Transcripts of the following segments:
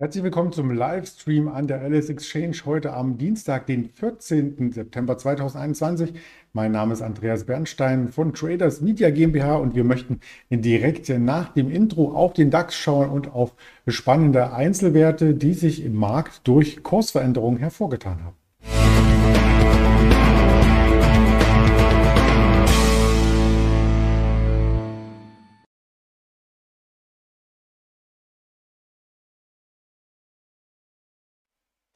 Herzlich willkommen zum Livestream an der Alice Exchange heute am Dienstag, den 14. September 2021. Mein Name ist Andreas Bernstein von Traders Media GmbH und wir möchten direkt nach dem Intro auf den DAX schauen und auf spannende Einzelwerte, die sich im Markt durch Kursveränderungen hervorgetan haben.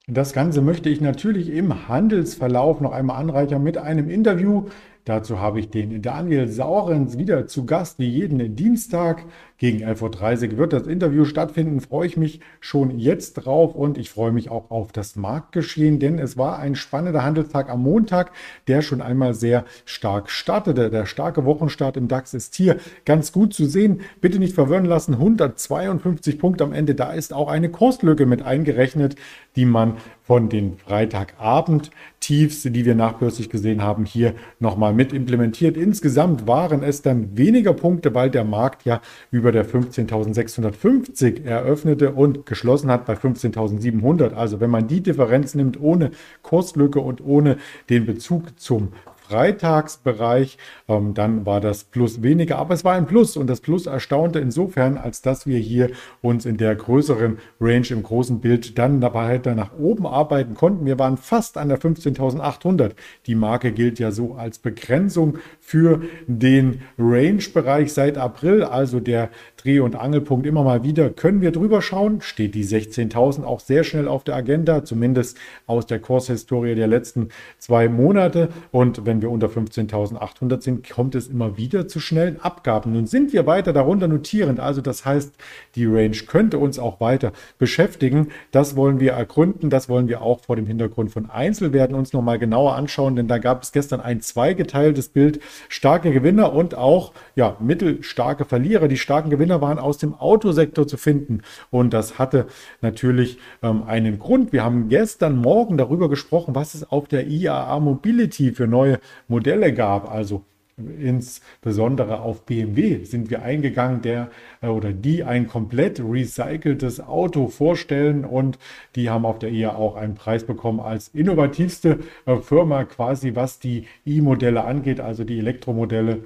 Das Ganze möchte ich natürlich im Handelsverlauf noch einmal anreichern mit einem Interview Dazu habe ich den Daniel Saurens wieder zu Gast, wie jeden Dienstag. Gegen 11.30 Uhr wird das Interview stattfinden. Freue ich mich schon jetzt drauf und ich freue mich auch auf das Marktgeschehen, denn es war ein spannender Handelstag am Montag, der schon einmal sehr stark startete. Der starke Wochenstart im DAX ist hier ganz gut zu sehen. Bitte nicht verwirren lassen. 152 Punkte am Ende. Da ist auch eine Kurslücke mit eingerechnet, die man von den Freitagabend Tiefs, die wir nachbörslich gesehen haben, hier nochmal mit implementiert. Insgesamt waren es dann weniger Punkte, weil der Markt ja über der 15.650 eröffnete und geschlossen hat bei 15.700. Also wenn man die Differenz nimmt ohne Kurslücke und ohne den Bezug zum Freitagsbereich, ähm, dann war das Plus weniger, aber es war ein Plus und das Plus erstaunte insofern, als dass wir hier uns in der größeren Range im großen Bild dann weiter nach oben arbeiten konnten. Wir waren fast an der 15.800. Die Marke gilt ja so als Begrenzung für den Range-Bereich seit April, also der Dreh- und Angelpunkt immer mal wieder. Können wir drüber schauen? Steht die 16.000 auch sehr schnell auf der Agenda, zumindest aus der Kurshistorie der letzten zwei Monate. Und wenn wir unter 15.800 sind, kommt es immer wieder zu schnellen Abgaben. Nun sind wir weiter darunter notierend, also das heißt, die Range könnte uns auch weiter beschäftigen. Das wollen wir ergründen, das wollen wir auch vor dem Hintergrund von Einzelwerten uns nochmal genauer anschauen, denn da gab es gestern ein zweigeteiltes Bild. Starke Gewinner und auch ja, mittelstarke Verlierer. Die starken Gewinner Gewinner waren aus dem Autosektor zu finden. Und das hatte natürlich ähm, einen Grund. Wir haben gestern Morgen darüber gesprochen, was es auf der IAA Mobility für neue Modelle gab. Also insbesondere auf BMW sind wir eingegangen, der äh, oder die ein komplett recyceltes Auto vorstellen und die haben auf der IAA auch einen Preis bekommen als innovativste äh, Firma quasi, was die i-Modelle angeht, also die Elektromodelle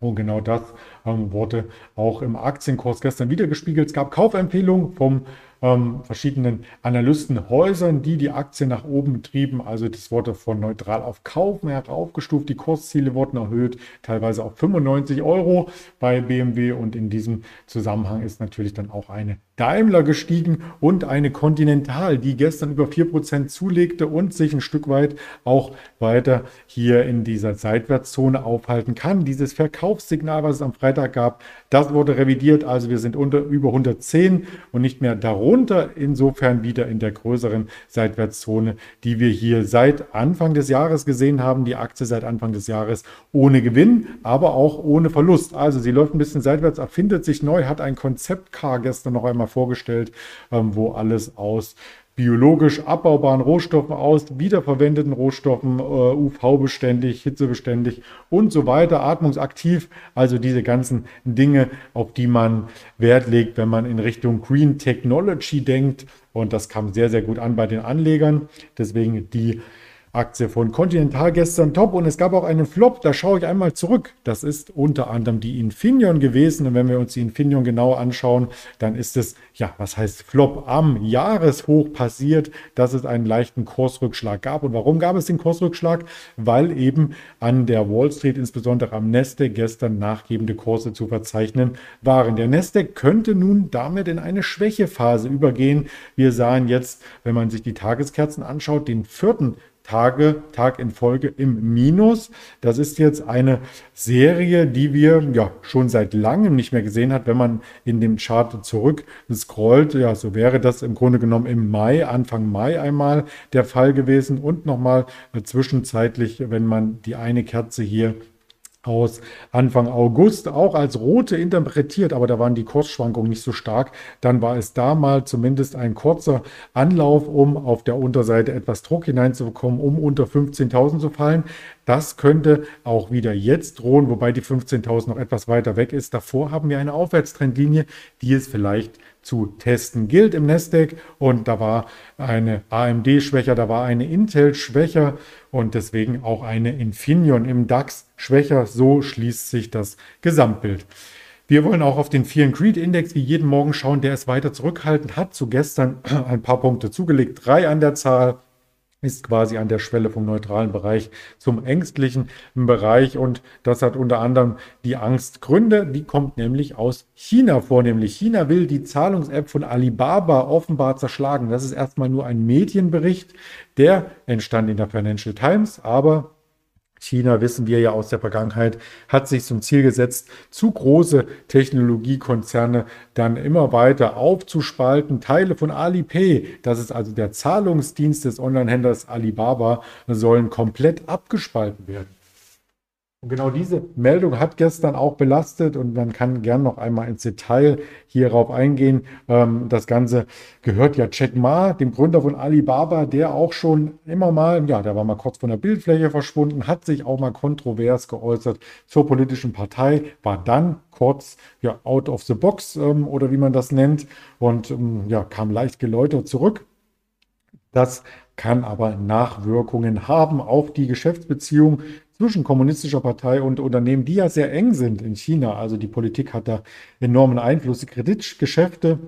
und genau das ähm, wurde auch im Aktienkurs gestern wieder gespiegelt. Es gab Kaufempfehlungen vom ähm, verschiedenen Analystenhäusern, die die Aktie nach oben trieben. Also das wurde von neutral auf Kaufen heraufgestuft. Die Kursziele wurden erhöht, teilweise auf 95 Euro bei BMW. Und in diesem Zusammenhang ist natürlich dann auch eine Daimler gestiegen und eine Continental, die gestern über 4% zulegte und sich ein Stück weit auch weiter hier in dieser Seitwärtszone aufhalten kann. Dieses Verkaufssignal, was es am Freitag gab, das wurde revidiert. Also wir sind unter über 110 und nicht mehr darunter runter, insofern wieder in der größeren Seitwärtszone, die wir hier seit Anfang des Jahres gesehen haben. Die Aktie seit Anfang des Jahres ohne Gewinn, aber auch ohne Verlust. Also sie läuft ein bisschen seitwärts, erfindet sich neu, hat ein Konzeptcar gestern noch einmal vorgestellt, ähm, wo alles aus biologisch abbaubaren Rohstoffen aus, wiederverwendeten Rohstoffen, äh, UV-beständig, hitzebeständig und so weiter, atmungsaktiv. Also diese ganzen Dinge, auf die man Wert legt, wenn man in Richtung Green Technology denkt. Und das kam sehr, sehr gut an bei den Anlegern. Deswegen die Aktie von Continental gestern top und es gab auch einen Flop, da schaue ich einmal zurück. Das ist unter anderem die Infineon gewesen und wenn wir uns die Infineon genauer anschauen, dann ist es, ja, was heißt Flop, am Jahreshoch passiert, dass es einen leichten Kursrückschlag gab. Und warum gab es den Kursrückschlag? Weil eben an der Wall Street, insbesondere am Nasdaq, gestern nachgebende Kurse zu verzeichnen waren. Der Nasdaq könnte nun damit in eine Schwächephase übergehen. Wir sahen jetzt, wenn man sich die Tageskerzen anschaut, den vierten Tage, Tag in Folge im Minus. Das ist jetzt eine Serie, die wir ja schon seit langem nicht mehr gesehen hat. Wenn man in dem Chart zurück scrollt, ja, so wäre das im Grunde genommen im Mai, Anfang Mai einmal der Fall gewesen und nochmal zwischenzeitlich, wenn man die eine Kerze hier aus Anfang August auch als rote interpretiert, aber da waren die Kursschwankungen nicht so stark. Dann war es da mal zumindest ein kurzer Anlauf, um auf der Unterseite etwas Druck hineinzubekommen, um unter 15.000 zu fallen. Das könnte auch wieder jetzt drohen, wobei die 15.000 noch etwas weiter weg ist. Davor haben wir eine Aufwärtstrendlinie, die es vielleicht zu testen gilt im Nasdaq. Und da war eine AMD schwächer, da war eine Intel schwächer und deswegen auch eine Infineon im DAX schwächer. So schließt sich das Gesamtbild. Wir wollen auch auf den Fear and Greed Index wie jeden Morgen schauen. Der ist weiter zurückhaltend, hat zu gestern ein paar Punkte zugelegt, drei an der Zahl ist quasi an der Schwelle vom neutralen Bereich zum ängstlichen Bereich. Und das hat unter anderem die Angstgründe. Die kommt nämlich aus China vornehmlich. China will die Zahlungs-App von Alibaba offenbar zerschlagen. Das ist erstmal nur ein Medienbericht. Der entstand in der Financial Times, aber China, wissen wir ja aus der Vergangenheit, hat sich zum Ziel gesetzt, zu große Technologiekonzerne dann immer weiter aufzuspalten. Teile von Alipay, das ist also der Zahlungsdienst des Onlinehändlers Alibaba, sollen komplett abgespalten werden. Und genau diese Meldung hat gestern auch belastet und man kann gern noch einmal ins Detail hierauf eingehen. Ähm, das Ganze gehört ja Jack Ma, dem Gründer von Alibaba, der auch schon immer mal, ja, der war mal kurz von der Bildfläche verschwunden, hat sich auch mal kontrovers geäußert zur politischen Partei, war dann kurz ja, out of the box ähm, oder wie man das nennt und ähm, ja, kam leicht geläutert zurück. Das kann aber Nachwirkungen haben auf die Geschäftsbeziehung zwischen kommunistischer Partei und Unternehmen, die ja sehr eng sind in China. Also die Politik hat da enormen Einfluss. Die Kreditgeschäfte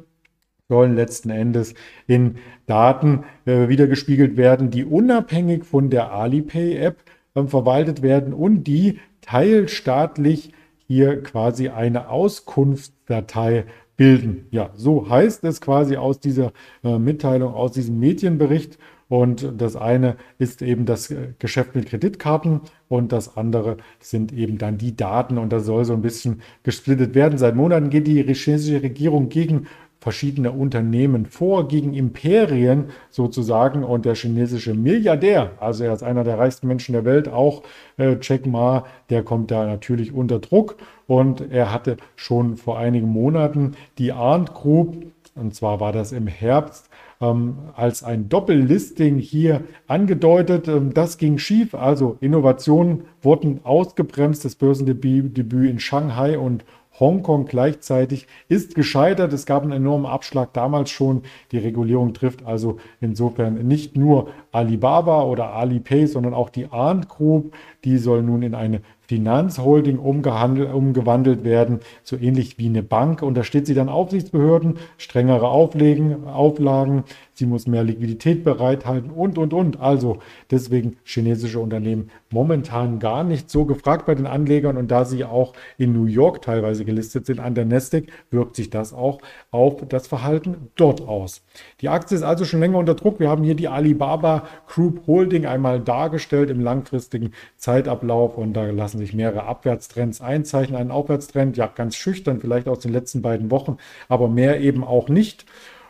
sollen letzten Endes in Daten äh, wiedergespiegelt werden, die unabhängig von der Alipay-App äh, verwaltet werden und die teilstaatlich hier quasi eine Auskunftsdatei bilden. Ja, so heißt es quasi aus dieser äh, Mitteilung, aus diesem Medienbericht. Und das eine ist eben das Geschäft mit Kreditkarten und das andere sind eben dann die Daten und das soll so ein bisschen gesplittet werden. Seit Monaten geht die chinesische Regierung gegen verschiedene Unternehmen vor, gegen Imperien sozusagen. Und der chinesische Milliardär, also er ist einer der reichsten Menschen der Welt, auch äh, Jack Ma, der kommt da natürlich unter Druck. Und er hatte schon vor einigen Monaten die Arndt Group, und zwar war das im Herbst, ähm, als ein Doppellisting hier angedeutet. Ähm, das ging schief, also Innovationen wurden ausgebremst. Das Börsendebüt in Shanghai und Hongkong gleichzeitig ist gescheitert. Es gab einen enormen Abschlag damals schon. Die Regulierung trifft also insofern nicht nur Alibaba oder Alipay, sondern auch die Arndt Group. Die soll nun in eine Finanzholding umgewandelt werden, so ähnlich wie eine Bank. Und da steht sie dann Aufsichtsbehörden, strengere Auflegen, Auflagen, sie muss mehr Liquidität bereithalten und, und, und. Also deswegen chinesische Unternehmen momentan gar nicht so gefragt bei den Anlegern. Und da sie auch in New York teilweise gelistet sind an der Nasdaq, wirkt sich das auch auf das Verhalten dort aus. Die Aktie ist also schon länger unter Druck. Wir haben hier die Alibaba Group Holding einmal dargestellt im langfristigen Zeitablauf und da lassen sich mehrere Abwärtstrends einzeichnen. Ein Aufwärtstrend, ja ganz schüchtern vielleicht aus den letzten beiden Wochen, aber mehr eben auch nicht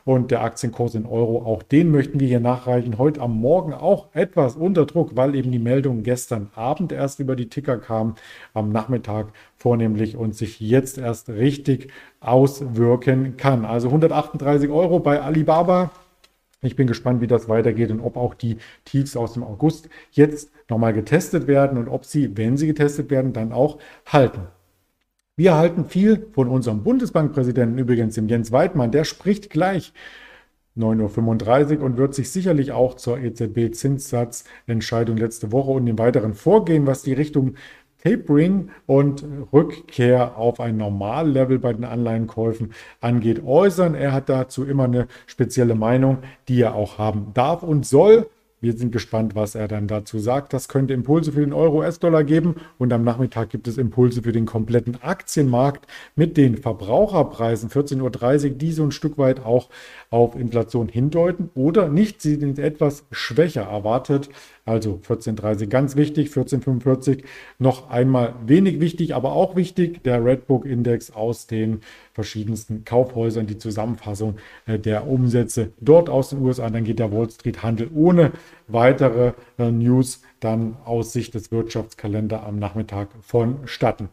und der Aktienkurs in Euro, auch den möchten wir hier nachreichen. Heute am Morgen auch etwas unter Druck, weil eben die Meldung gestern Abend erst über die Ticker kam, am Nachmittag vornehmlich und sich jetzt erst richtig auswirken kann. Also 138 Euro bei Alibaba. Ich bin gespannt, wie das weitergeht und ob auch die Tiefs aus dem August jetzt nochmal getestet werden und ob sie, wenn sie getestet werden, dann auch halten. Wir halten viel von unserem Bundesbankpräsidenten übrigens, dem Jens Weidmann. Der spricht gleich 9.35 Uhr und wird sich sicherlich auch zur EZB-Zinssatzentscheidung letzte Woche und dem weiteren Vorgehen, was die Richtung Tapering und Rückkehr auf ein Normallevel bei den Anleihenkäufen angeht, äußern. Er hat dazu immer eine spezielle Meinung, die er auch haben darf und soll. Wir sind gespannt, was er dann dazu sagt. Das könnte Impulse für den Euro-US-Dollar geben. Und am Nachmittag gibt es Impulse für den kompletten Aktienmarkt mit den Verbraucherpreisen 14.30 Uhr, die so ein Stück weit auch auf Inflation hindeuten oder nicht. Sie sind etwas schwächer erwartet. Also 14.30 ganz wichtig, 14.45 noch einmal wenig wichtig, aber auch wichtig, der Redbook-Index aus den verschiedensten Kaufhäusern, die Zusammenfassung äh, der Umsätze dort aus den USA. Dann geht der Wall Street-Handel ohne weitere äh, News dann aus Sicht des Wirtschaftskalenders am Nachmittag vonstatten.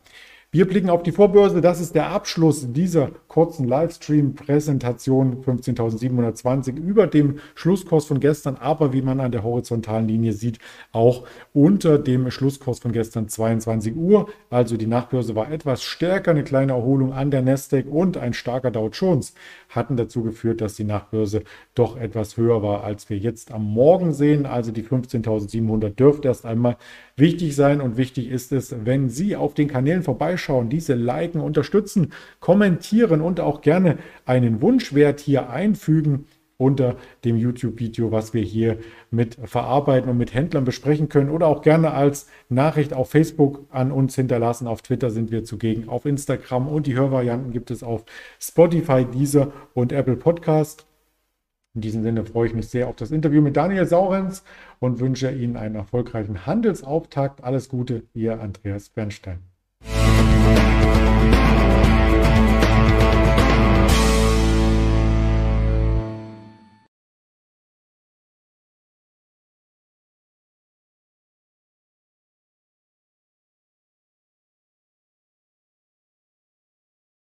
Wir blicken auf die Vorbörse. Das ist der Abschluss dieser kurzen Livestream-Präsentation 15.720 über dem Schlusskurs von gestern, aber wie man an der horizontalen Linie sieht, auch unter dem Schlusskurs von gestern 22 Uhr. Also die Nachbörse war etwas stärker, eine kleine Erholung an der Nasdaq und ein starker Dow Jones hatten dazu geführt, dass die Nachbörse doch etwas höher war, als wir jetzt am Morgen sehen. Also die 15.700 dürfte erst einmal wichtig sein und wichtig ist es, wenn Sie auf den Kanälen vorbeischauen, diese liken, unterstützen, kommentieren und auch gerne einen Wunschwert hier einfügen unter dem YouTube-Video, was wir hier mit verarbeiten und mit Händlern besprechen können oder auch gerne als Nachricht auf Facebook an uns hinterlassen. Auf Twitter sind wir zugegen, auf Instagram und die Hörvarianten gibt es auf Spotify, Deezer und Apple Podcast. In diesem Sinne freue ich mich sehr auf das Interview mit Daniel Saurens und wünsche Ihnen einen erfolgreichen Handelsauftakt. Alles Gute, Ihr Andreas Bernstein.